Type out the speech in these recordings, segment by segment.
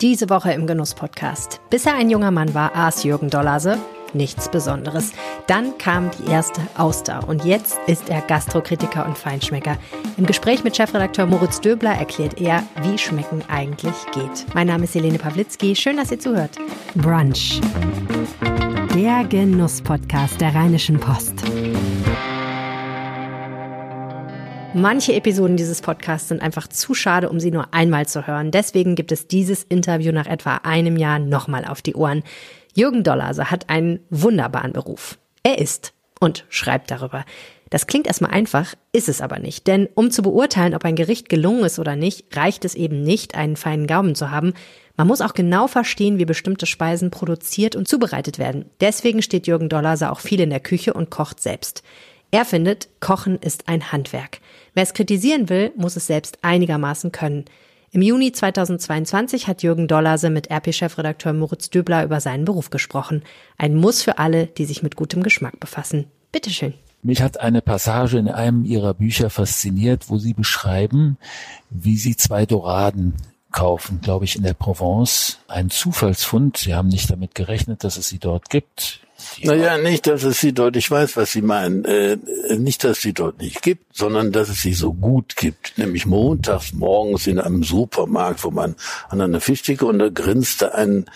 Diese Woche im Genuss-Podcast. Bis er ein junger Mann war, aß Jürgen Dollase nichts Besonderes. Dann kam die erste Auster und jetzt ist er Gastrokritiker und Feinschmecker. Im Gespräch mit Chefredakteur Moritz Döbler erklärt er, wie Schmecken eigentlich geht. Mein Name ist Helene Pawlitzki. Schön, dass ihr zuhört. Brunch. Der Genuss-Podcast der Rheinischen Post. Manche Episoden dieses Podcasts sind einfach zu schade, um sie nur einmal zu hören. Deswegen gibt es dieses Interview nach etwa einem Jahr nochmal auf die Ohren. Jürgen Dollase hat einen wunderbaren Beruf. Er isst und schreibt darüber. Das klingt erstmal einfach, ist es aber nicht. Denn um zu beurteilen, ob ein Gericht gelungen ist oder nicht, reicht es eben nicht, einen feinen Gaumen zu haben. Man muss auch genau verstehen, wie bestimmte Speisen produziert und zubereitet werden. Deswegen steht Jürgen Dollase auch viel in der Küche und kocht selbst. Er findet, Kochen ist ein Handwerk. Wer es kritisieren will, muss es selbst einigermaßen können. Im Juni 2022 hat Jürgen Dollase mit RP-Chefredakteur Moritz Döbler über seinen Beruf gesprochen. Ein Muss für alle, die sich mit gutem Geschmack befassen. Bitteschön. Mich hat eine Passage in einem Ihrer Bücher fasziniert, wo Sie beschreiben, wie Sie zwei Doraden kaufen, glaube ich, in der Provence. Ein Zufallsfund. Sie haben nicht damit gerechnet, dass es sie dort gibt. Naja, nicht, dass es sie dort, ich weiß, was Sie meinen, äh, nicht, dass es sie dort nicht gibt, sondern dass es sie so gut gibt. Nämlich montags morgens in einem Supermarkt, wo man an einer Fischtheke und da grinst da ein,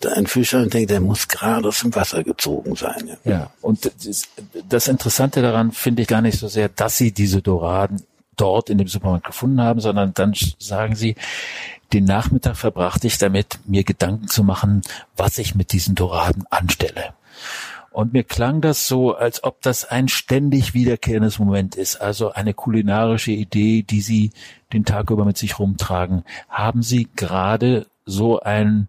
da ein Fischer und denkt, der muss gerade aus dem Wasser gezogen sein. Ja, ja und das, das Interessante daran finde ich gar nicht so sehr, dass Sie diese Doraden dort in dem Supermarkt gefunden haben, sondern dann sagen Sie, den Nachmittag verbrachte ich damit, mir Gedanken zu machen, was ich mit diesen Doraden anstelle. Und mir klang das so, als ob das ein ständig wiederkehrendes Moment ist, also eine kulinarische Idee, die Sie den Tag über mit sich rumtragen. Haben Sie gerade so ein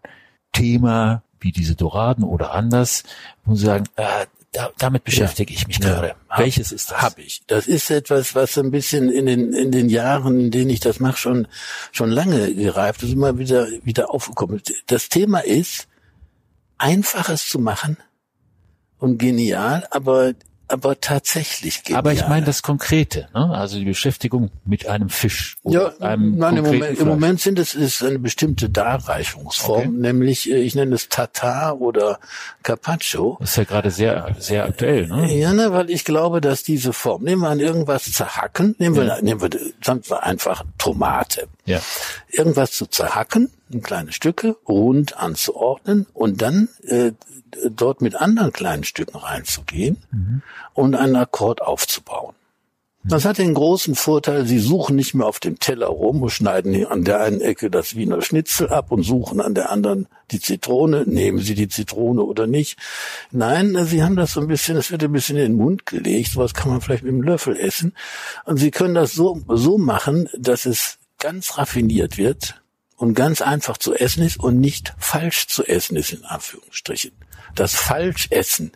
Thema wie diese Doraden oder anders, wo Sie sagen, äh, da, damit beschäftige ich mich ja, gerade. Hab, Welches ist das? Hab ich. Das ist etwas, was ein bisschen in den in den Jahren, in denen ich das mache, schon schon lange gereift ist, immer wieder wieder aufgekommen. Das Thema ist, einfaches zu machen und genial, aber aber tatsächlich genial. Aber ich meine das Konkrete, ne? also die Beschäftigung mit einem Fisch oder ja, einem nein, im Moment, im Moment sind es ist eine bestimmte Darreichungsform, okay. nämlich äh, ich nenne es Tatar oder Carpaccio. Das ist ja gerade sehr sehr aktuell, ne? Ja, ne, weil ich glaube, dass diese Form, nehmen wir an irgendwas zerhacken, nehmen wir, ja. nehmen wir, sagen wir einfach Tomate. Ja. Irgendwas zu zerhacken, in kleine Stücke, rund anzuordnen und dann äh, dort mit anderen kleinen Stücken reinzugehen mhm. und einen Akkord aufzubauen. Das hat den großen Vorteil, sie suchen nicht mehr auf dem Teller rum und schneiden an der einen Ecke das Wiener Schnitzel ab und suchen an der anderen die Zitrone. Nehmen sie die Zitrone oder nicht? Nein, sie haben das so ein bisschen, es wird ein bisschen in den Mund gelegt. Sowas kann man vielleicht mit einem Löffel essen. Und sie können das so, so machen, dass es ganz raffiniert wird und ganz einfach zu essen ist und nicht falsch zu essen ist, in Anführungsstrichen. Das Falschessen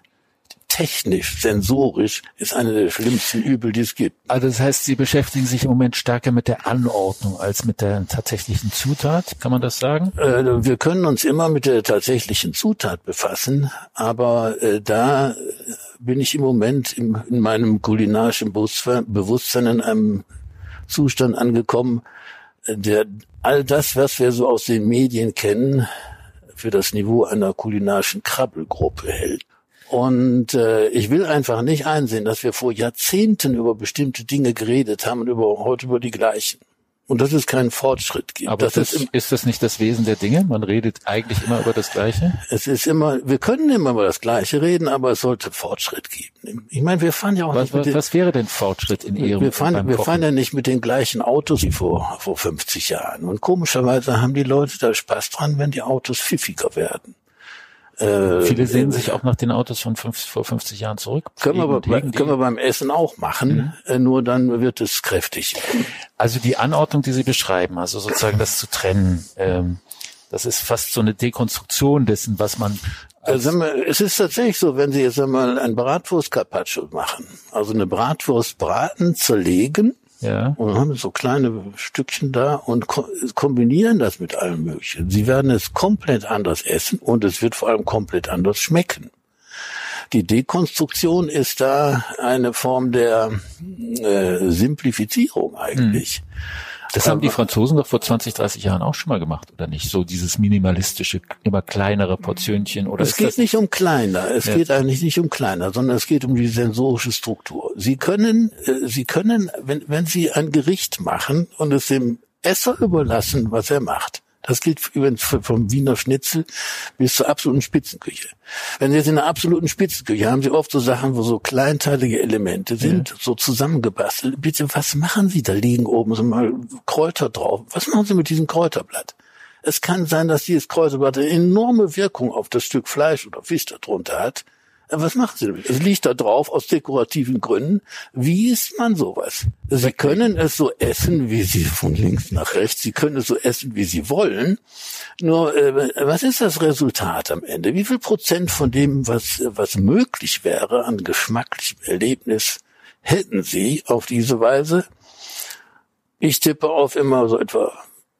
technisch, sensorisch ist eine der schlimmsten Übel, die es gibt. Also das heißt, Sie beschäftigen sich im Moment stärker mit der Anordnung als mit der tatsächlichen Zutat, kann man das sagen? Äh, wir können uns immer mit der tatsächlichen Zutat befassen, aber äh, da bin ich im Moment im, in meinem kulinarischen Bewusstsein in einem Zustand angekommen, der all das, was wir so aus den Medien kennen, für das Niveau einer kulinarischen Krabbelgruppe hält. Und äh, ich will einfach nicht einsehen, dass wir vor Jahrzehnten über bestimmte Dinge geredet haben und über, heute über die gleichen und dass es keinen Fortschritt gibt. Aber das, ist, ist das nicht das Wesen der Dinge? Man redet eigentlich immer über das Gleiche? Es ist immer, wir können immer über das Gleiche reden, aber es sollte Fortschritt geben. Ich meine, wir fahren ja auch was, nicht was, was wäre denn Fortschritt in Ihrem Wir fahren, wir fahren ja nicht mit den gleichen Autos wie vor, vor 50 Jahren. Und komischerweise haben die Leute da Spaß dran, wenn die Autos pfiffiger werden. Äh, Viele sehen sich auch nach den Autos von fünf, vor 50 Jahren zurück. Können wir, bei, können wir beim Essen auch machen, mhm. Äh, nur dann wird es kräftig. Also die Anordnung, die Sie beschreiben, also sozusagen das zu trennen, ähm, das ist fast so eine Dekonstruktion dessen, was man also, es ist tatsächlich so, wenn Sie jetzt einmal ein Bratwurst Carpaccio machen, also eine Bratwurst braten, zerlegen, ja. Und haben so kleine Stückchen da und ko kombinieren das mit allem Möglichen. Sie werden es komplett anders essen und es wird vor allem komplett anders schmecken. Die Dekonstruktion ist da eine Form der äh, Simplifizierung eigentlich. Hm. Das haben die Franzosen doch vor 20, 30 Jahren auch schon mal gemacht, oder nicht? So dieses minimalistische, immer kleinere Portionchen oder? Es geht nicht um kleiner. Es ja. geht eigentlich nicht um kleiner, sondern es geht um die sensorische Struktur. Sie können, äh, Sie können, wenn, wenn Sie ein Gericht machen und es dem Esser überlassen, was er macht, das gilt übrigens vom Wiener Schnitzel bis zur absoluten Spitzenküche. Wenn Sie jetzt in einer absoluten Spitzenküche haben Sie oft so Sachen, wo so kleinteilige Elemente sind, ja. so zusammengebastelt. Bitte, was machen Sie? Da liegen oben so mal Kräuter drauf. Was machen Sie mit diesem Kräuterblatt? Es kann sein, dass dieses Kräuterblatt eine enorme Wirkung auf das Stück Fleisch oder Fisch darunter hat. Was machen Sie damit? Es liegt da drauf aus dekorativen Gründen. Wie isst man sowas? Sie können es so essen, wie Sie von links nach rechts. Sie können es so essen, wie Sie wollen. Nur, äh, was ist das Resultat am Ende? Wie viel Prozent von dem, was, was möglich wäre an geschmacklichem Erlebnis, hätten Sie auf diese Weise? Ich tippe auf immer so etwa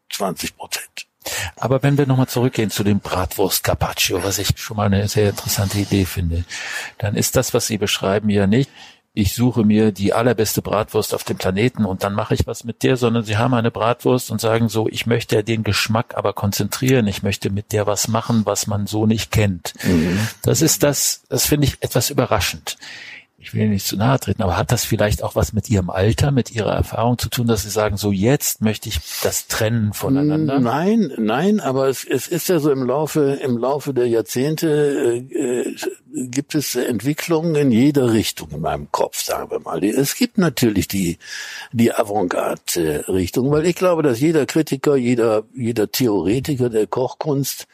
20 Prozent. Aber wenn wir nochmal zurückgehen zu dem Bratwurst Carpaccio, was ich schon mal eine sehr interessante Idee finde, dann ist das, was Sie beschreiben, ja nicht, ich suche mir die allerbeste Bratwurst auf dem Planeten und dann mache ich was mit der, sondern sie haben eine Bratwurst und sagen so, ich möchte den Geschmack aber konzentrieren, ich möchte mit der was machen, was man so nicht kennt. Mhm. Das ist das, das finde ich etwas überraschend ich will nicht zu nahe treten, aber hat das vielleicht auch was mit Ihrem Alter, mit Ihrer Erfahrung zu tun, dass Sie sagen, so jetzt möchte ich das trennen voneinander? Nein, nein, aber es, es ist ja so im Laufe, im Laufe der Jahrzehnte äh, äh gibt es Entwicklungen in jeder Richtung in meinem Kopf, sagen wir mal. Es gibt natürlich die, die Avantgarde-Richtung, weil ich glaube, dass jeder Kritiker, jeder, jeder Theoretiker der Kochkunst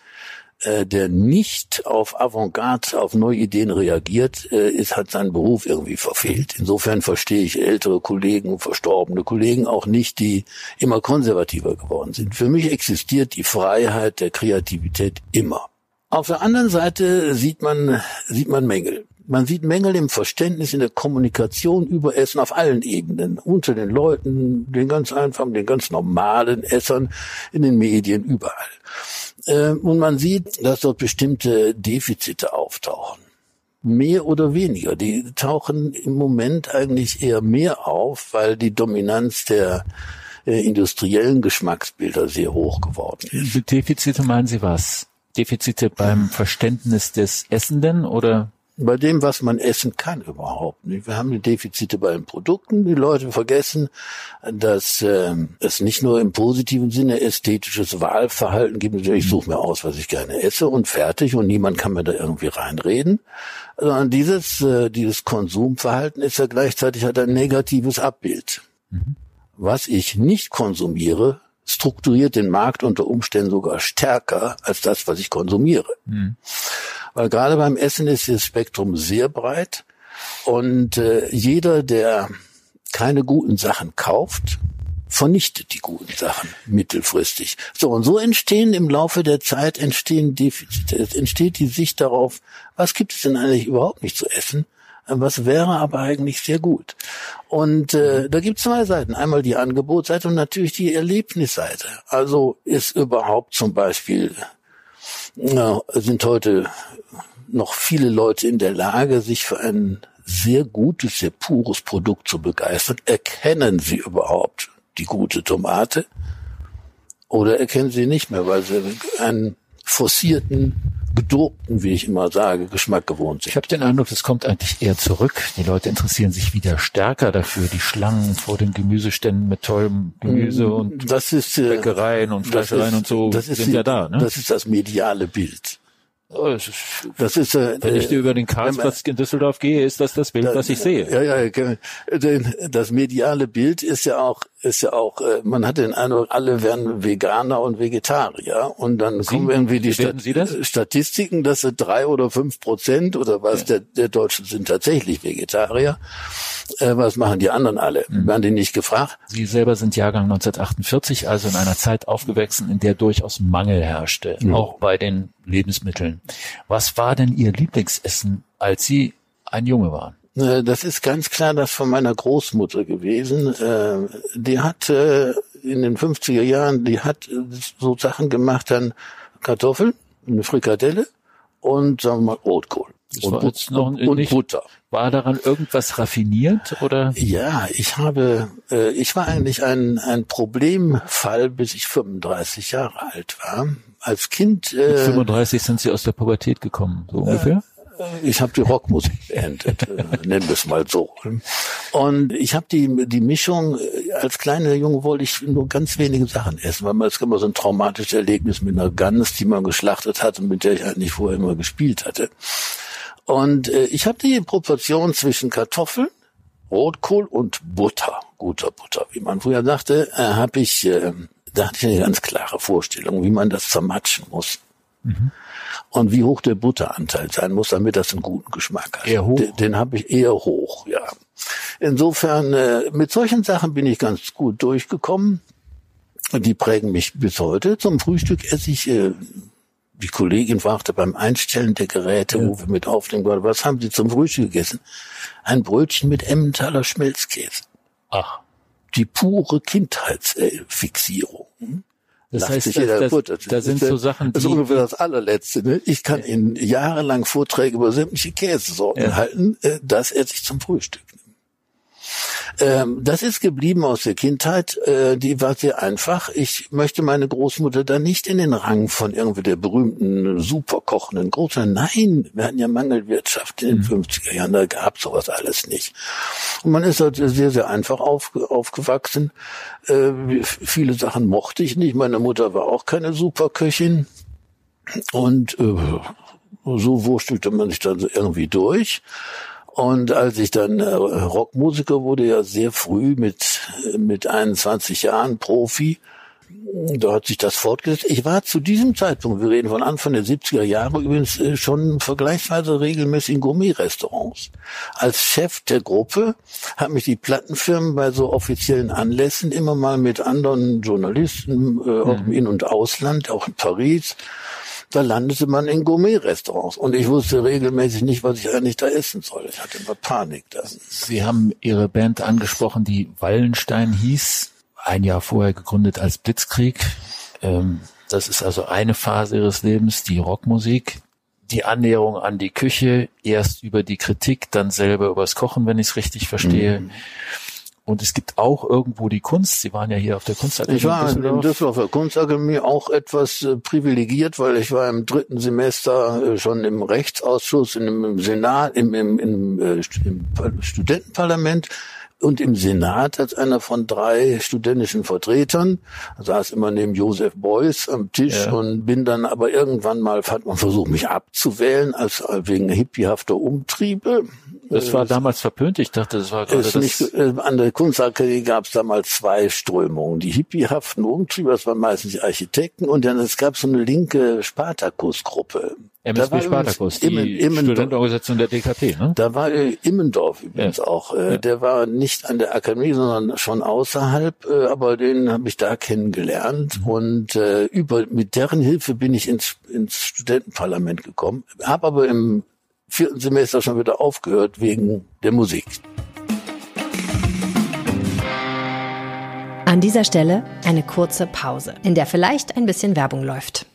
äh, der nicht auf Avantgarde, auf neue Ideen reagiert, äh, ist, hat seinen Beruf irgendwie verfehlt. Insofern verstehe ich ältere Kollegen, verstorbene Kollegen auch nicht, die immer konservativer geworden sind. Für mich existiert die Freiheit der Kreativität immer. Auf der anderen Seite sieht man, sieht man Mängel. Man sieht Mängel im Verständnis, in der Kommunikation über Essen auf allen Ebenen. Unter den Leuten, den ganz einfachen, den ganz normalen Essern, in den Medien, überall. Ähm, und man sieht, dass dort bestimmte Defizite auftauchen. Mehr oder weniger. Die tauchen im Moment eigentlich eher mehr auf, weil die Dominanz der äh, industriellen Geschmacksbilder sehr hoch geworden ist. Defizite meinen Sie was? Defizite beim Verständnis des Essenden oder bei dem, was man essen kann überhaupt nicht. Wir haben Defizite bei den Produkten. Die Leute vergessen, dass äh, es nicht nur im positiven Sinne ästhetisches Wahlverhalten gibt. Ich suche mir aus, was ich gerne esse und fertig und niemand kann mir da irgendwie reinreden. Sondern dieses, äh, dieses Konsumverhalten ist ja gleichzeitig hat ein negatives Abbild. Mhm. Was ich nicht konsumiere, strukturiert den Markt unter Umständen sogar stärker als das, was ich konsumiere. Mhm. Weil gerade beim Essen ist das Spektrum sehr breit und äh, jeder, der keine guten Sachen kauft, vernichtet die guten Sachen mittelfristig. So, und so entstehen im Laufe der Zeit entstehen Defizite. Es entsteht die Sicht darauf, was gibt es denn eigentlich überhaupt nicht zu essen? Was wäre aber eigentlich sehr gut. Und äh, da gibt es zwei Seiten. Einmal die Angebotsseite und natürlich die Erlebnisseite. Also ist überhaupt zum Beispiel, sind heute noch viele Leute in der Lage, sich für ein sehr gutes, sehr pures Produkt zu begeistern? Erkennen sie überhaupt die gute Tomate? Oder erkennen sie nicht mehr, weil sie einen forcierten, gedobten, wie ich immer sage, Geschmack gewohnt sind? Ich habe den Eindruck, das kommt eigentlich eher zurück. Die Leute interessieren sich wieder stärker dafür. Die Schlangen vor den Gemüseständen mit tollem Gemüse mm, und das ist, äh, Bäckereien und Fleischereien und so das ist sind ja da. Ne? Das ist das mediale Bild. Oh, das ist, äh, Wenn ich über den Karlsplatz in Düsseldorf gehe, ist das das Bild, was ich sehe. Ja, ja, das mediale Bild ist ja auch, ist ja auch, äh, man hat den Eindruck, alle werden Veganer und Vegetarier und dann Sie, kommen irgendwie die Stat Statistiken, dass drei oder fünf Prozent oder was ja. der, der Deutschen sind tatsächlich Vegetarier. Äh, was machen die anderen alle? Mhm. Werden die nicht gefragt? Sie selber sind Jahrgang 1948, also in einer Zeit aufgewachsen, in der durchaus Mangel herrschte, mhm. auch bei den Lebensmitteln. Was war denn Ihr Lieblingsessen, als Sie ein Junge waren? Äh, das ist ganz klar das von meiner Großmutter gewesen. Äh, die hat in den 50er Jahren, die hat so Sachen gemacht, dann Kartoffeln, eine Frikadelle und sagen wir mal Rotkohl. Das und, jetzt noch und, und Butter. War daran irgendwas raffiniert oder? Ja, ich habe, äh, ich war eigentlich ein, ein Problemfall, bis ich 35 Jahre alt war. Als Kind. Äh, Mit 35 sind Sie aus der Pubertät gekommen, so ungefähr? ich habe die Rockmusik beendet, äh, nennen wir es mal so. Und ich habe die die Mischung äh, als kleiner Junge wollte ich nur ganz wenige Sachen essen, weil man es immer so ein traumatisches Erlebnis mit einer Gans, die man geschlachtet hat und mit der ich eigentlich vorher immer gespielt hatte. Und äh, ich habe die Proportion zwischen Kartoffeln, Rotkohl und Butter, guter Butter, wie man früher sagte, äh, habe ich, äh, da hatte ich eine ganz klare Vorstellung, wie man das zermatschen muss. Mhm und wie hoch der Butteranteil sein muss, damit das einen guten Geschmack hat. Eher hoch? Den, den habe ich eher hoch, ja. Insofern, äh, mit solchen Sachen bin ich ganz gut durchgekommen. Die prägen mich bis heute. Zum Frühstück esse ich, äh, die Kollegin fragte beim Einstellen der Geräte, ja. wo wir mit aufnehmen wollen, was haben Sie zum Frühstück gegessen? Ein Brötchen mit Emmentaler Schmelzkäse. Ach. Die pure Kindheitsfixierung. Das heißt, das, das, das, das sind so Sachen, die... Das ist ungefähr das allerletzte. Ne? Ich kann Ihnen jahrelang Vorträge über sämtliche Käsesorten ja. halten. Äh, das esse ich zum Frühstück. Ähm, das ist geblieben aus der Kindheit. Äh, die war sehr einfach. Ich möchte meine Großmutter da nicht in den Rang von irgendwie der berühmten, superkochenden Großmutter. Nein, wir hatten ja Mangelwirtschaft in den mhm. 50er Jahren. Da gab sowas alles nicht. Und man ist halt sehr, sehr einfach auf, aufgewachsen. Äh, viele Sachen mochte ich nicht. Meine Mutter war auch keine Superköchin. Und äh, so wurstelte man sich dann irgendwie durch. Und als ich dann äh, Rockmusiker wurde, ja sehr früh mit, mit 21 Jahren Profi, da hat sich das fortgesetzt. Ich war zu diesem Zeitpunkt, wir reden von Anfang der 70er Jahre, übrigens äh, schon vergleichsweise regelmäßig in Gourmet-Restaurants. Als Chef der Gruppe hat mich die Plattenfirmen bei so offiziellen Anlässen immer mal mit anderen Journalisten, äh, auch im In- und Ausland, auch in Paris, da landete man in Gourmet-Restaurants. Und ich wusste regelmäßig nicht, was ich eigentlich da essen soll. Ich hatte immer Panik da. Sie haben Ihre Band angesprochen, die Wallenstein hieß, ein Jahr vorher gegründet als Blitzkrieg. Ähm, das ist also eine Phase Ihres Lebens, die Rockmusik. Die Annäherung an die Küche, erst über die Kritik, dann selber übers Kochen, wenn ich es richtig verstehe. Mhm. Und es gibt auch irgendwo die Kunst. Sie waren ja hier auf der Kunstakademie. Ich war in Düsseldorf, Düsseldorfer Kunstakademie auch etwas äh, privilegiert, weil ich war im dritten Semester äh, schon im Rechtsausschuss, in, im Senat, im, im, im, äh, im Studentenparlament und im Senat als einer von drei studentischen Vertretern, saß immer neben Josef Beuys am Tisch ja. und bin dann aber irgendwann mal, hat man versucht, mich abzuwählen, als wegen hippiehafter Umtriebe. Das war damals verpönt. Ich dachte, das war gerade das. Nicht, äh, an der Kunstakademie gab es damals zwei Strömungen. Die hippiehaften Umtriebe, das waren meistens die Architekten, und dann es gab so eine linke Spartakus-Gruppe. MSB Spartakus, die Immen, Immen, Studentenorganisation der DKP, ne? Da war äh, Immendorf übrigens ja. auch. Äh, ja. Der war nicht an der Akademie, sondern schon außerhalb, äh, aber den habe ich da kennengelernt. Mhm. Und äh, über mit deren Hilfe bin ich ins, ins Studentenparlament gekommen, habe aber im vierten Semester schon wieder aufgehört wegen der Musik. An dieser Stelle eine kurze Pause, in der vielleicht ein bisschen Werbung läuft.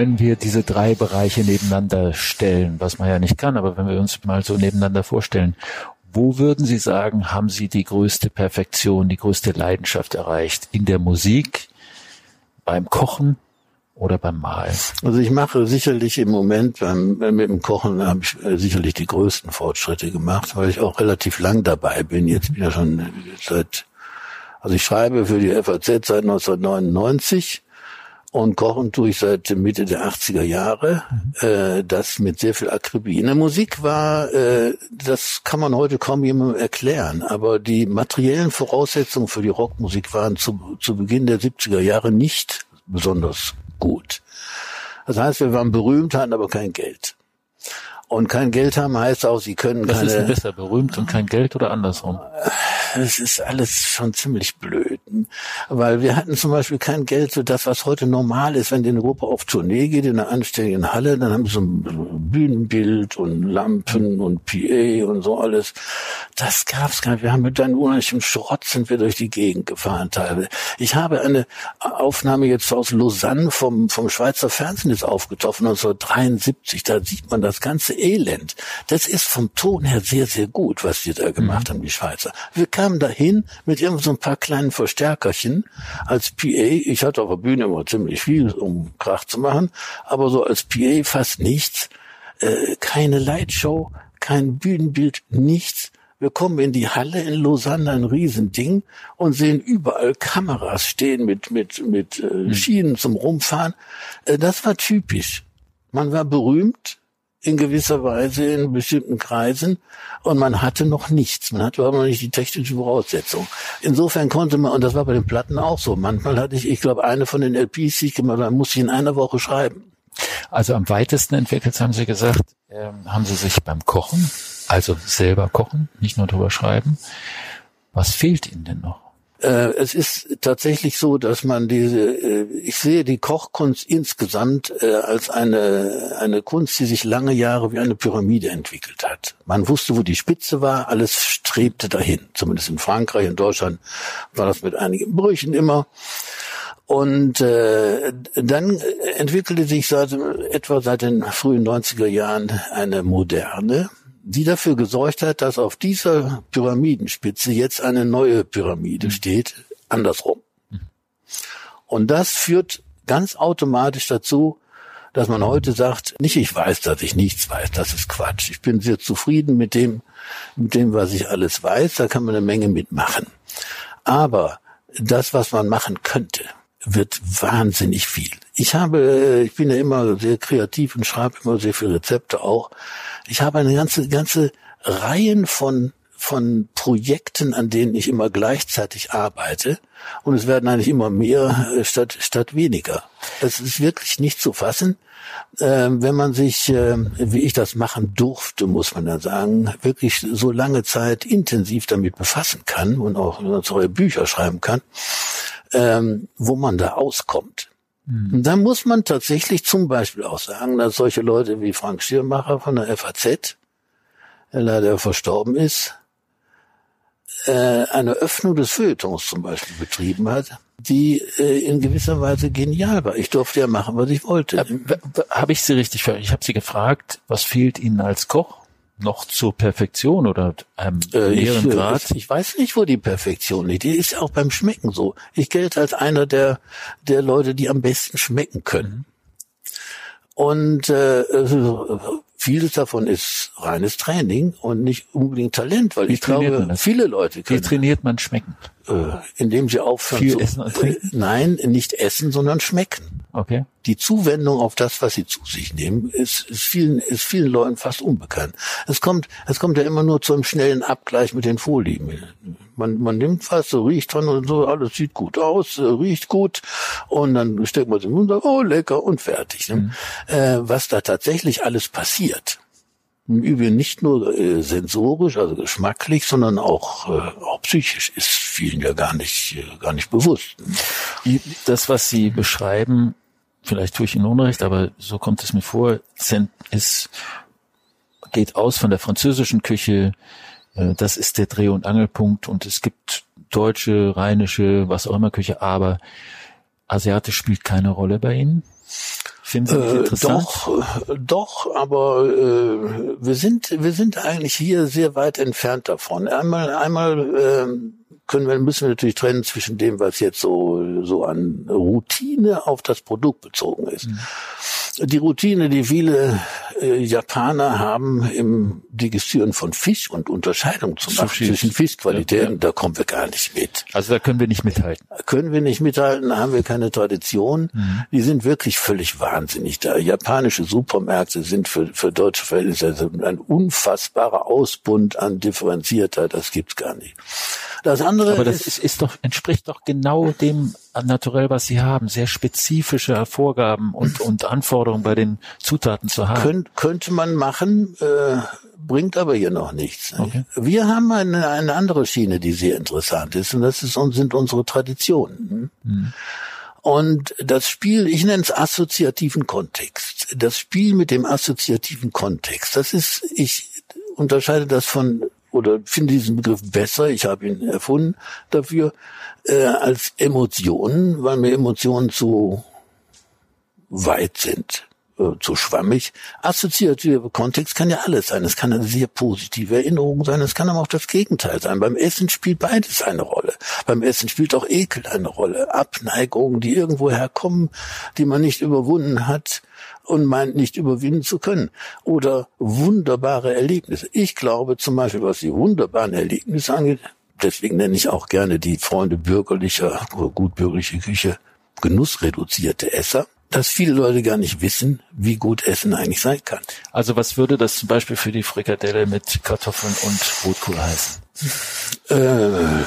Wenn wir diese drei Bereiche nebeneinander stellen, was man ja nicht kann, aber wenn wir uns mal so nebeneinander vorstellen, wo würden Sie sagen, haben Sie die größte Perfektion, die größte Leidenschaft erreicht? In der Musik, beim Kochen oder beim Malen? Also ich mache sicherlich im Moment beim, mit dem Kochen habe ich äh, sicherlich die größten Fortschritte gemacht, weil ich auch relativ lang dabei bin. Jetzt bin ich ja schon seit, also ich schreibe für die FAZ seit 1999 und kochen tue ich seit Mitte der 80er Jahre. Mhm. Äh, das mit sehr viel Akribie. In der Musik war, äh, das kann man heute kaum jemandem erklären, aber die materiellen Voraussetzungen für die Rockmusik waren zu, zu Beginn der 70er Jahre nicht besonders gut. Das heißt, wir waren berühmt, hatten aber kein Geld. Und kein Geld haben heißt auch, sie können Was keine... Was ist besser, berühmt und kein Geld oder andersrum? es ist alles schon ziemlich blöd. Weil wir hatten zum Beispiel kein Geld für das, was heute normal ist, wenn die eine Gruppe auf Tournee geht in einer anständigen Halle, dann haben sie so ein Bühnenbild und Lampen und PA und so alles. Das gab's gar nicht. Wir haben mit einem unheimlichen Schrott sind wir durch die Gegend gefahren teilweise. Ich habe eine Aufnahme jetzt aus Lausanne vom, vom Schweizer Fernsehen jetzt aufgetroffen, 1973. Da sieht man das ganze Elend. Das ist vom Ton her sehr, sehr gut, was die da gemacht mhm. haben, die Schweizer. Wir kamen dahin mit irgend so ein paar kleinen Verstärkerchen als PA. Ich hatte auf der Bühne immer ziemlich viel, um Krach zu machen, aber so als PA fast nichts. Äh, keine Lightshow, kein Bühnenbild, nichts. Wir kommen in die Halle in Lausanne, ein Riesending, und sehen überall Kameras stehen mit, mit, mit äh, mhm. Schienen zum Rumfahren. Äh, das war typisch. Man war berühmt, in gewisser Weise in bestimmten Kreisen und man hatte noch nichts. Man hatte überhaupt noch nicht die technische Voraussetzung. Insofern konnte man, und das war bei den Platten auch so, manchmal hatte ich, ich glaube, eine von den LPs, die ich gemacht habe, musste ich in einer Woche schreiben. Also am weitesten entwickelt, haben Sie gesagt, ähm, haben Sie sich beim Kochen, also selber kochen, nicht nur drüber schreiben. Was fehlt Ihnen denn noch? Äh, es ist tatsächlich so, dass man diese, äh, ich sehe die Kochkunst insgesamt äh, als eine, eine Kunst, die sich lange Jahre wie eine Pyramide entwickelt hat. Man wusste, wo die Spitze war, alles strebte dahin. Zumindest in Frankreich, in Deutschland war das mit einigen Brüchen immer. Und äh, dann entwickelte sich seit etwa seit den frühen 90er Jahren eine moderne, die dafür gesorgt hat, dass auf dieser Pyramidenspitze jetzt eine neue Pyramide mhm. steht, andersrum. Mhm. Und das führt ganz automatisch dazu, dass man heute sagt, nicht ich weiß, dass ich nichts weiß, das ist Quatsch. Ich bin sehr zufrieden mit dem, mit dem, was ich alles weiß, da kann man eine Menge mitmachen. Aber das, was man machen könnte, wird wahnsinnig viel. Ich habe, ich bin ja immer sehr kreativ und schreibe immer sehr viele Rezepte auch. Ich habe eine ganze, ganze Reihen von von Projekten, an denen ich immer gleichzeitig arbeite. Und es werden eigentlich immer mehr äh, statt, statt weniger. Es ist wirklich nicht zu fassen. Ähm, wenn man sich, äh, wie ich das machen durfte, muss man dann sagen, wirklich so lange Zeit intensiv damit befassen kann und auch solche Bücher schreiben kann, ähm, wo man da auskommt. Mhm. Und da muss man tatsächlich zum Beispiel auch sagen, dass solche Leute wie Frank Schirmacher von der FAZ, der leider verstorben ist, äh, eine Öffnung des Feuilletons zum Beispiel betrieben hat, die äh, in gewisser Weise genial war. Ich durfte ja machen, was ich wollte. Äh, habe ich Sie richtig verstanden? Ich habe Sie gefragt, was fehlt Ihnen als Koch? Noch zur Perfektion oder einem äh, ich, Grad? Ich weiß nicht, wo die Perfektion liegt. Die ist auch beim Schmecken so. Ich gelte als einer der, der Leute, die am besten schmecken können. Und äh, vieles davon ist reines Training und nicht unbedingt Talent, weil Wie ich glaube, viele Leute können. Wie trainiert man schmecken? Äh, indem sie aufhören Viel zu, essen und trinken? Nein, nicht essen, sondern schmecken. Okay. Die Zuwendung auf das, was sie zu sich nehmen, ist, ist vielen, ist vielen Leuten fast unbekannt. Es kommt, es kommt ja immer nur zu einem schnellen Abgleich mit den Vorlieben. Man, man nimmt was, so riecht dran und so, alles sieht gut aus, äh, riecht gut und dann steckt man es im Mund und sagt, oh lecker und fertig. Ne? Mhm. Äh, was da tatsächlich alles passiert, im Übrigen nicht nur äh, sensorisch, also geschmacklich, sondern auch, äh, auch psychisch ist vielen ja gar nicht, äh, gar nicht bewusst. Das, was Sie beschreiben, vielleicht tue ich Ihnen Unrecht, aber so kommt es mir vor, ist, geht aus von der französischen Küche, äh, das ist der Dreh- und Angelpunkt und es gibt deutsche, rheinische, was auch immer Küche, aber asiatisch spielt keine Rolle bei Ihnen? Finden Sie äh, interessant? Doch, doch, aber äh, wir sind wir sind eigentlich hier sehr weit entfernt davon. Einmal einmal äh, können wir, müssen wir natürlich trennen zwischen dem, was jetzt so, so an Routine auf das Produkt bezogen ist. Mhm. Die Routine, die viele äh, Japaner haben im Digestieren von Fisch und Unterscheidung zu machen Sushi. zwischen Fischqualitäten, ja, da kommen wir gar nicht mit. Also da können wir nicht mithalten. Können wir nicht mithalten, da haben wir keine Tradition. Mhm. Die sind wirklich völlig wahnsinnig da. Japanische Supermärkte sind für, für deutsche Verhältnisse ein unfassbarer Ausbund an differenzierter, das gibt's gar nicht. Das andere Aber das ist, ist doch, entspricht doch genau dem naturell, was Sie haben. Sehr spezifische Vorgaben und, und Anforderungen bei den Zutaten zu haben. Könnt, könnte man machen, äh, bringt aber hier noch nichts. Okay. Wir haben eine, eine andere Schiene, die sehr interessant ist, und das ist, sind unsere Traditionen. Mhm. Und das Spiel, ich nenne es assoziativen Kontext. Das Spiel mit dem assoziativen Kontext, das ist, ich unterscheide das von oder finde diesen Begriff besser, ich habe ihn erfunden dafür, äh, als Emotionen, weil mir Emotionen zu weit sind, äh, zu schwammig. Assoziative Kontext kann ja alles sein. Es kann eine sehr positive Erinnerung sein, es kann aber auch das Gegenteil sein. Beim Essen spielt beides eine Rolle. Beim Essen spielt auch Ekel eine Rolle. Abneigungen, die irgendwo herkommen, die man nicht überwunden hat und meint nicht überwinden zu können. Oder wunderbare Erlebnisse. Ich glaube zum Beispiel, was die wunderbaren Erlebnisse angeht, deswegen nenne ich auch gerne die Freunde bürgerlicher oder Küche genussreduzierte Esser, dass viele Leute gar nicht wissen, wie gut Essen eigentlich sein kann. Also was würde das zum Beispiel für die Frikadelle mit Kartoffeln und Rotkohl heißen? Äh,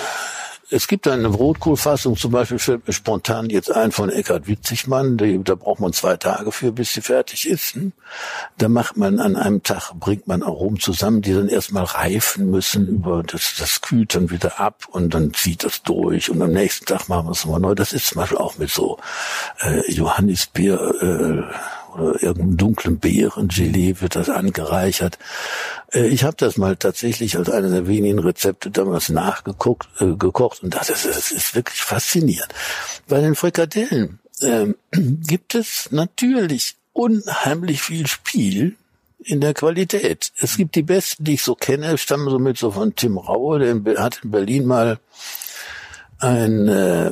es gibt eine Rotkohlfassung, zum Beispiel fällt mir spontan jetzt ein von Eckhard Witzigmann, die, da braucht man zwei Tage für, bis sie fertig ist. Hm? Da macht man an einem Tag, bringt man Aromen zusammen, die dann erstmal reifen müssen, über das, das kühlt dann wieder ab und dann zieht das durch und am nächsten Tag machen wir es nochmal neu. Das ist zum Beispiel auch mit so äh, Johannisbeer, äh, oder irgendeinem dunklen Beerengelee wird das angereichert. Äh, ich habe das mal tatsächlich als eine der wenigen Rezepte damals nachgeguckt, äh, gekocht und das ist, das ist wirklich faszinierend. Bei den Frikadellen äh, gibt es natürlich unheimlich viel Spiel in der Qualität. Es gibt die besten, die ich so kenne, stammen so mit so von Tim Raue, der hat in Berlin mal ein, äh,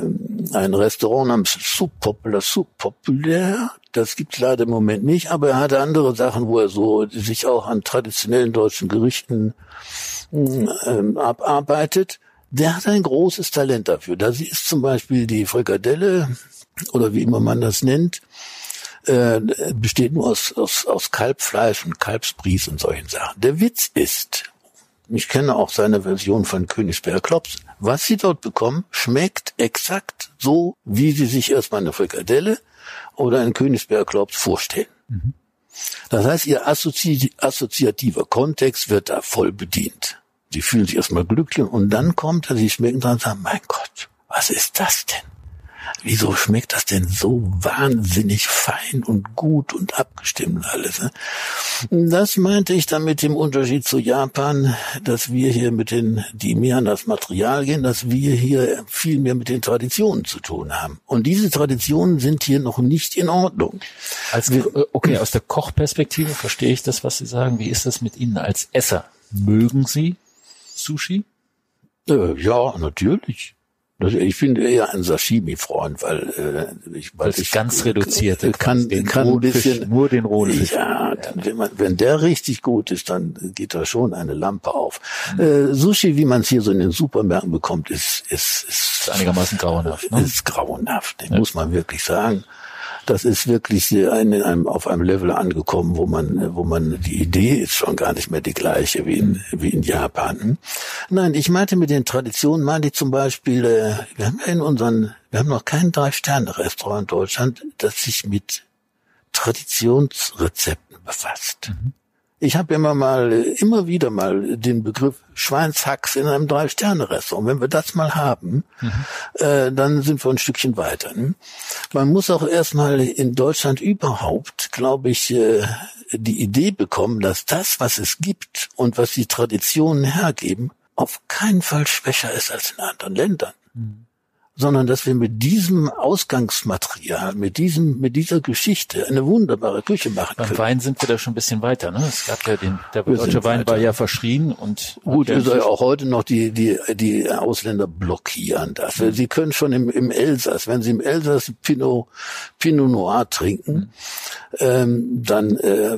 ein Restaurant namens Soup Populaire. Das gibt's leider im Moment nicht, aber er hatte andere Sachen, wo er so sich auch an traditionellen deutschen Gerichten äh, abarbeitet. Der hat ein großes Talent dafür. Da ist zum Beispiel die Frikadelle oder wie immer man das nennt, äh, besteht nur aus, aus, aus Kalbfleisch und Kalbsbries und solchen Sachen. Der Witz ist, ich kenne auch seine Version von Königsberger Klops. Was Sie dort bekommen, schmeckt exakt so, wie Sie sich erstmal eine Frikadelle oder einen Königsberger Klops vorstellen. Mhm. Das heißt, Ihr assozi assoziativer Kontext wird da voll bedient. Sie fühlen sich erstmal glücklich und dann kommt er, Sie schmecken dran und sagen, mein Gott, was ist das denn? Wieso schmeckt das denn so wahnsinnig fein und gut und abgestimmt alles? Ne? Das meinte ich dann mit dem Unterschied zu Japan, dass wir hier mit den, die mehr an das Material gehen, dass wir hier viel mehr mit den Traditionen zu tun haben. Und diese Traditionen sind hier noch nicht in Ordnung. Als, okay, aus der Kochperspektive verstehe ich das, was Sie sagen. Wie ist das mit Ihnen als Esser? Mögen Sie Sushi? Äh, ja, natürlich. Ich bin eher ein Sashimi-Freund, weil äh, ich, weil ich ganz reduziert kann, den kann ein bisschen nur den rohen Fisch. Ja, wenn, man, wenn der richtig gut ist, dann geht da schon eine Lampe auf. Mhm. Äh, Sushi, wie man es hier so in den Supermärkten bekommt, ist ist, ist, ist einigermaßen grauenhaft. Ne? Ist grauenhaft, ja. muss man wirklich sagen das ist wirklich in einem, auf einem Level angekommen, wo man, wo man, die Idee ist schon gar nicht mehr die gleiche wie in, wie in Japan. Nein, ich meinte mit den Traditionen, meinte ich zum Beispiel, äh, wir haben in unseren, wir haben noch kein Drei-Sterne-Restaurant in Deutschland, das sich mit Traditionsrezepten befasst. Mhm. Ich habe immer mal, immer wieder mal den Begriff Schweinshacks in einem Drei-Sterne-Restaurant. Wenn wir das mal haben, mhm. äh, dann sind wir ein Stückchen weiter. Ne? Man muss auch erstmal in Deutschland überhaupt, glaube ich, äh, die Idee bekommen, dass das, was es gibt und was die Traditionen hergeben, auf keinen Fall schwächer ist als in anderen Ländern. Mhm sondern dass wir mit diesem Ausgangsmaterial, mit diesem, mit dieser Geschichte eine wunderbare Küche machen können. Beim Wein sind wir da schon ein bisschen weiter, ne? Es gab ja den, der wir deutsche Wein weiter. war ja verschrien und gut, ist ja auch heute noch die die die Ausländer blockieren das. Mhm. Sie können schon im, im Elsass, wenn Sie im Elsass Pinot Pinot Noir trinken, mhm. ähm, dann äh,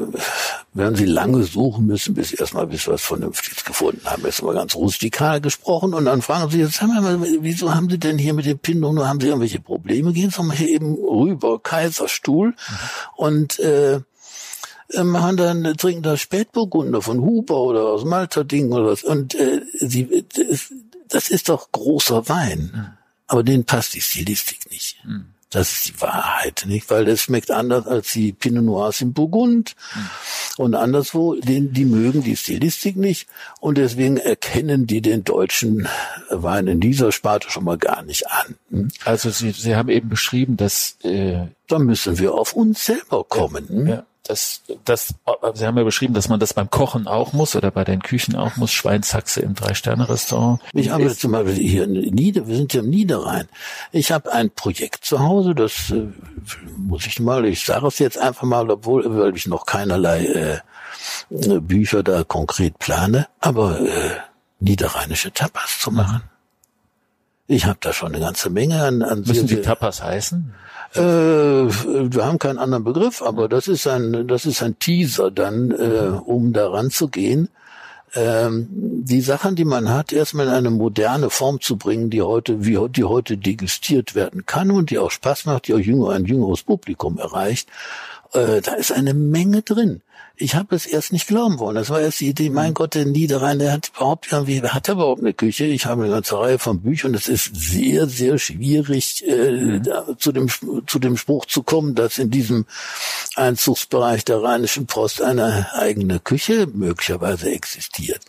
werden Sie lange suchen müssen, bis Sie erstmal bis was Vernünftiges gefunden haben. Jetzt mal ganz rustikal gesprochen und dann fragen Sie jetzt, haben wir mal, wieso haben Sie denn hier mit mit dem Pinot haben sie irgendwelche Probleme, gehen Sie mal hier eben rüber, Kaiserstuhl mhm. und äh, machen dann trinken da Spätburgunder von Huber oder aus Malta Ding oder was und äh, sie das, das ist doch großer Wein, mhm. aber denen passt die Stilistik nicht. Mhm. Das ist die Wahrheit, nicht? Weil das schmeckt anders als die Pinot Noirs im Burgund. Mhm. Und anderswo, den, die mögen die Stilistik nicht und deswegen erkennen die den deutschen Wein in dieser Sparte schon mal gar nicht an. Hm? Also Sie, Sie haben eben beschrieben, dass äh, da müssen wir auf uns selber kommen. Ja, ja das, das, Sie haben ja beschrieben, dass man das beim Kochen auch muss oder bei den Küchen auch muss. Schweinshaxe im Drei-Sterne-Restaurant. Ich habe zum Beispiel hier in Nieder, wir sind ja im Niederrhein. Ich habe ein Projekt zu Hause, das äh, muss ich mal, ich sage es jetzt einfach mal, obwohl, weil ich noch keinerlei äh, Bücher da konkret plane, aber äh, niederrheinische Tapas zu machen. Ich habe da schon eine ganze Menge an, an Müssen die Tapas heißen? Äh, wir haben keinen anderen Begriff, aber das ist ein, das ist ein Teaser dann, äh, um daran zu gehen. Ähm, die Sachen, die man hat, erstmal in eine moderne Form zu bringen, die heute, wie die heute degustiert werden kann und die auch Spaß macht, die auch jünger, ein jüngeres Publikum erreicht. Äh, da ist eine Menge drin ich habe es erst nicht glauben wollen. Das war erst die Idee, mein mhm. Gott, der Niederrhein, der hat überhaupt irgendwie, hat er überhaupt eine Küche? Ich habe eine ganze Reihe von Büchern. Es ist sehr, sehr schwierig, äh, mhm. zu dem zu dem Spruch zu kommen, dass in diesem Einzugsbereich der Rheinischen Post eine eigene Küche möglicherweise existiert.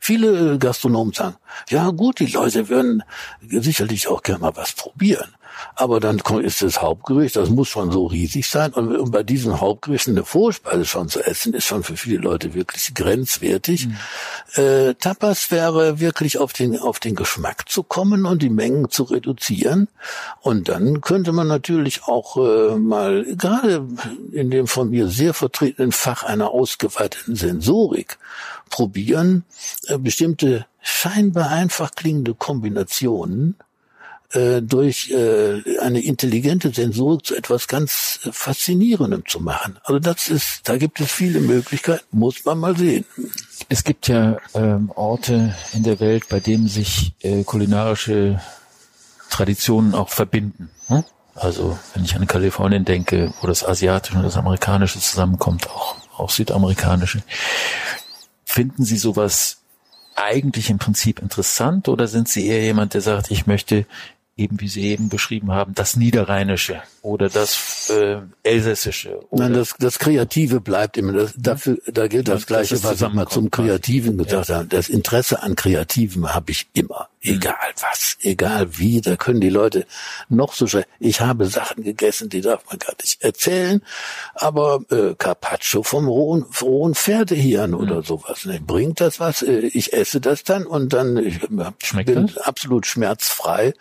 Viele Gastronomen sagen, ja gut, die Leute würden sicherlich auch gerne mal was probieren. Aber dann ist das Hauptgericht, das muss schon so riesig sein. Und, bei diesen Hauptgerichten eine Vorspeise schon zu essen, ist schon für viele Leute wirklich grenzwertig. Mhm. Äh, Tapas wäre wirklich auf den, auf den Geschmack zu kommen und die Mengen zu reduzieren. Und dann könnte man natürlich auch äh, mal, gerade in dem von mir sehr vertretenen Fach einer ausgeweiteten Sensorik, probieren, äh, bestimmte scheinbar einfach klingende Kombinationen äh, durch äh, eine intelligente Sensorik zu etwas ganz Faszinierendem zu machen. Also das ist, da gibt es viele Möglichkeiten, muss man mal sehen. Es gibt ja ähm, Orte in der Welt, bei denen sich äh, kulinarische Traditionen auch verbinden. Hm? Also wenn ich an Kalifornien denke, wo das Asiatische und das Amerikanische zusammenkommt, auch, auch Südamerikanische. Finden Sie sowas eigentlich im Prinzip interessant oder sind Sie eher jemand, der sagt, ich möchte eben wie Sie eben beschrieben haben, das Niederrheinische oder das äh, Elsässische. Oder Nein, das, das Kreative bleibt immer. Das, dafür, da gilt das, das Gleiche, was ich mal zum Kreativen gesagt ja. habe. Das Interesse an Kreativen habe ich immer. Mhm. Egal was, egal wie, da können die Leute noch so schnell. Ich habe Sachen gegessen, die darf man gar nicht erzählen, aber äh, Carpaccio vom rohen, rohen Pferdehirn mhm. oder sowas. Ne? Bringt das was? Äh, ich esse das dann und dann ich Schmeckt bin das? absolut schmerzfrei.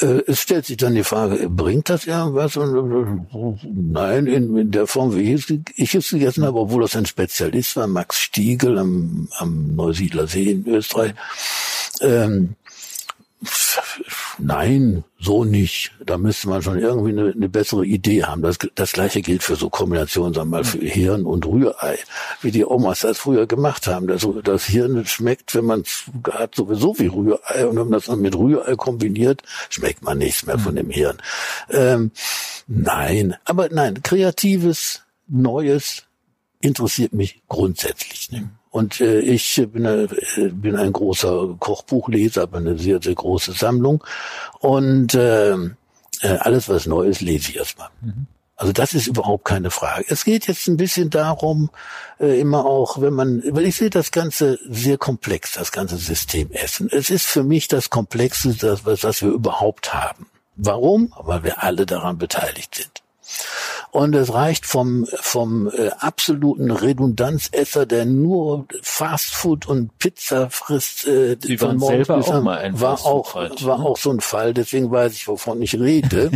Äh, es stellt sich dann die Frage, bringt das irgendwas? Und, äh, nein, in, in der Form, wie ich, ich es gegessen habe, obwohl das ein Spezialist war, Max Stiegel am, am Neusiedler See in Österreich. Ähm, Nein, so nicht. Da müsste man schon irgendwie eine, eine bessere Idee haben. Das, das gleiche gilt für so Kombinationen, sagen wir mal, für Hirn und Rührei, wie die Omas das früher gemacht haben. Das, das Hirn schmeckt, wenn man es hat, sowieso wie Rührei. Und wenn man das dann mit Rührei kombiniert, schmeckt man nichts mehr von dem Hirn. Ähm, nein, aber nein, kreatives, Neues interessiert mich grundsätzlich. Ne? Und äh, ich bin, äh, bin ein großer Kochbuchleser, habe eine sehr, sehr große Sammlung. Und äh, äh, alles, was neu ist, lese ich erstmal. Mhm. Also das ist überhaupt keine Frage. Es geht jetzt ein bisschen darum, äh, immer auch, wenn man, weil ich sehe das Ganze sehr komplex, das ganze System Essen. Es ist für mich das Komplexeste, das, was wir überhaupt haben. Warum? Weil wir alle daran beteiligt sind. Und es reicht vom, vom äh, absoluten Redundanzesser, der nur Fastfood und Pizza frisst, äh, Sie von morgens selber auch mal ein war auch, war auch so ein Fall, deswegen weiß ich, wovon ich rede,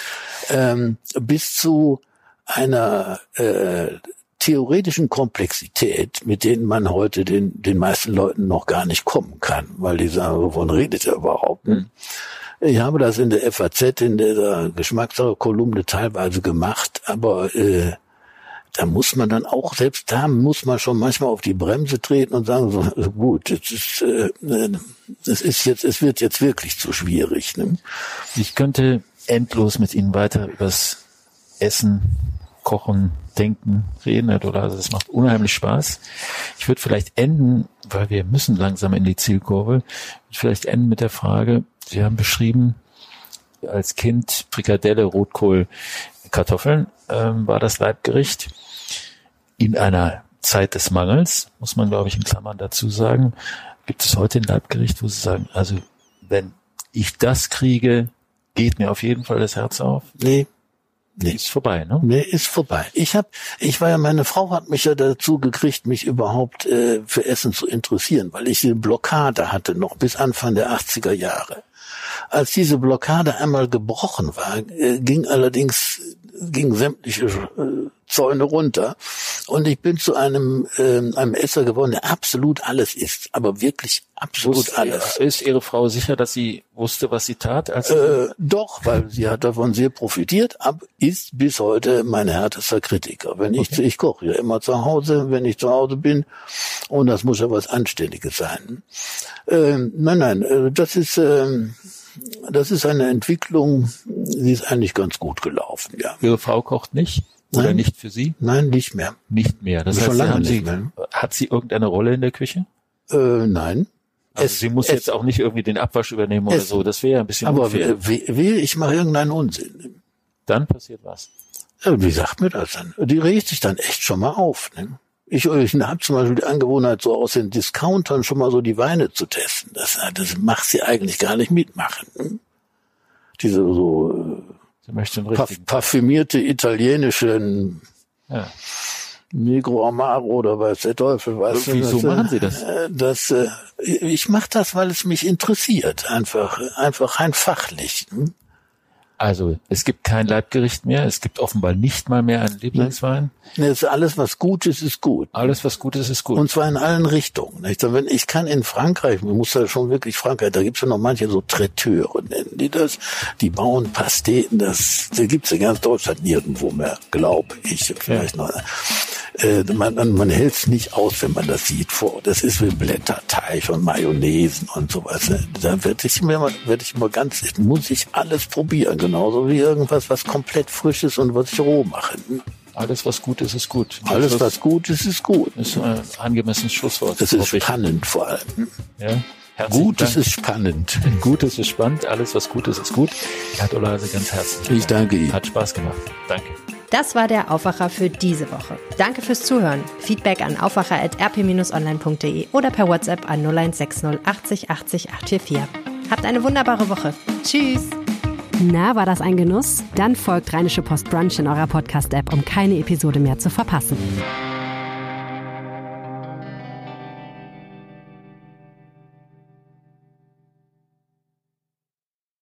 ähm, bis zu einer äh, theoretischen Komplexität, mit denen man heute den, den meisten Leuten noch gar nicht kommen kann, weil die sagen, wovon redet er überhaupt? Hm. Ich habe das in der FAZ, in der Geschmackssache-Kolumne teilweise gemacht, aber äh, da muss man dann auch, selbst da muss man schon manchmal auf die Bremse treten und sagen, so, gut, es ist, äh, es ist jetzt, es wird jetzt wirklich zu schwierig. Ne? Ich könnte endlos mit Ihnen weiter übers Essen, Kochen, Denken reden, Herr Dollar. Also das macht unheimlich Spaß. Ich würde vielleicht enden, weil wir müssen langsam in die Zielkurve, vielleicht enden mit der Frage, Sie haben beschrieben, als Kind Frikadelle, Rotkohl, Kartoffeln ähm, war das Leibgericht in einer Zeit des Mangels, muss man, glaube ich, in Klammern dazu sagen. Gibt es heute ein Leibgericht, wo Sie sagen, also wenn ich das kriege, geht mir auf jeden Fall das Herz auf? Nee. Nee. Ist vorbei, ne? Nee, ist vorbei. Ich hab, ich war ja, meine Frau hat mich ja dazu gekriegt, mich überhaupt äh, für Essen zu interessieren, weil ich eine Blockade hatte, noch bis Anfang der 80er Jahre. Als diese Blockade einmal gebrochen war, äh, ging allerdings ging sämtliche äh, Zäune runter und ich bin zu einem äh, einem Esser geworden, der absolut alles isst, aber wirklich absolut Wusste, alles. Ist Ihre Frau sicher, dass sie wusste, was sie tat? Als Äh, doch, weil sie hat davon sehr profitiert, aber ist bis heute mein härtester Kritiker. Wenn ich, ich koche ja immer zu Hause, wenn ich zu Hause bin, und das muss ja was Anständiges sein. Ähm, nein, nein, äh, das ist, ähm, das ist eine Entwicklung, die ist eigentlich ganz gut gelaufen, ja. Ihre Frau kocht nicht? Oder Nein. nicht für Sie? Nein, nicht mehr. Nicht mehr. Das Schon heißt, Sie lange haben nicht sie, mehr. hat sie irgendeine Rolle in der Küche? Äh, nein. Also Es- sie muss es- jetzt auch nicht irgendwie den Abwasch übernehmen oder Es- so. Das wäre ja ein bisschen Aber unfair. we- wehe, ich mache irgendeinen Unsinn. Dann passiert was. Ja, wie sagt mir das dann? Die regt sich dann echt schon mal auf. Ne? Ich, ich habe zum Beispiel die Angewohnheit, so aus den Discountern schon mal so die Weine zu testen. Das, das macht sie eigentlich gar nicht mitmachen. Ne? Diese so äh, parf- parfümierte italienischen Ja. Negro Amaro oder weiß der Teufel was. Wieso das, äh, machen Sie das? Das, äh, ich mache das, weil es mich interessiert, einfach, einfach rein fachlich. ne? Also es gibt kein Leibgericht mehr. Es gibt offenbar nicht mal mehr einen Lieblingswein. Ne, es ist alles, was gut ist, ist gut. Alles, was gut ist, ist gut. Und zwar in allen Richtungen. Nicht? Wenn ich kann in Frankreich, man muss ja schon wirklich Frankreich, da gibt's ja noch manche so Traiteure, nennen die das. Die bauen Pasteten, das, da gibt's in ganz Deutschland nirgendwo mehr, glaube ich. Vielleicht noch. Äh, man man, man hält's nicht aus, wenn man das sieht vor. Das ist wie Blätterteig und Mayonnaisen und sowas. ne? Da werde ich mir mal, werd ich immer ganz, muss ich alles probieren, genauso wie irgendwas, was komplett frisch ist und was ich roh mache. Alles, was gut ist, ist gut. Alles, Das was gut ist, ist gut. ist ein angemessenes Schlusswort. Das ist spannend vor allem. Ja. Herzlichen Gutes Dank. ist spannend. Gutes ist spannend. Alles, was gut ist, ist gut. Herr Dolase, ganz herzlich. Ich danke Ihnen. Hat Spaß gemacht. Danke. Das war der Aufwacher für diese Woche. Danke fürs Zuhören. Feedback an aufwacher.rp-online.de oder per WhatsApp an 0160 80 80 844. Habt eine wunderbare Woche. Tschüss. Na, war das ein Genuss? Dann folgt Rheinische Post Brunch in eurer Podcast-App, um keine Episode mehr zu verpassen.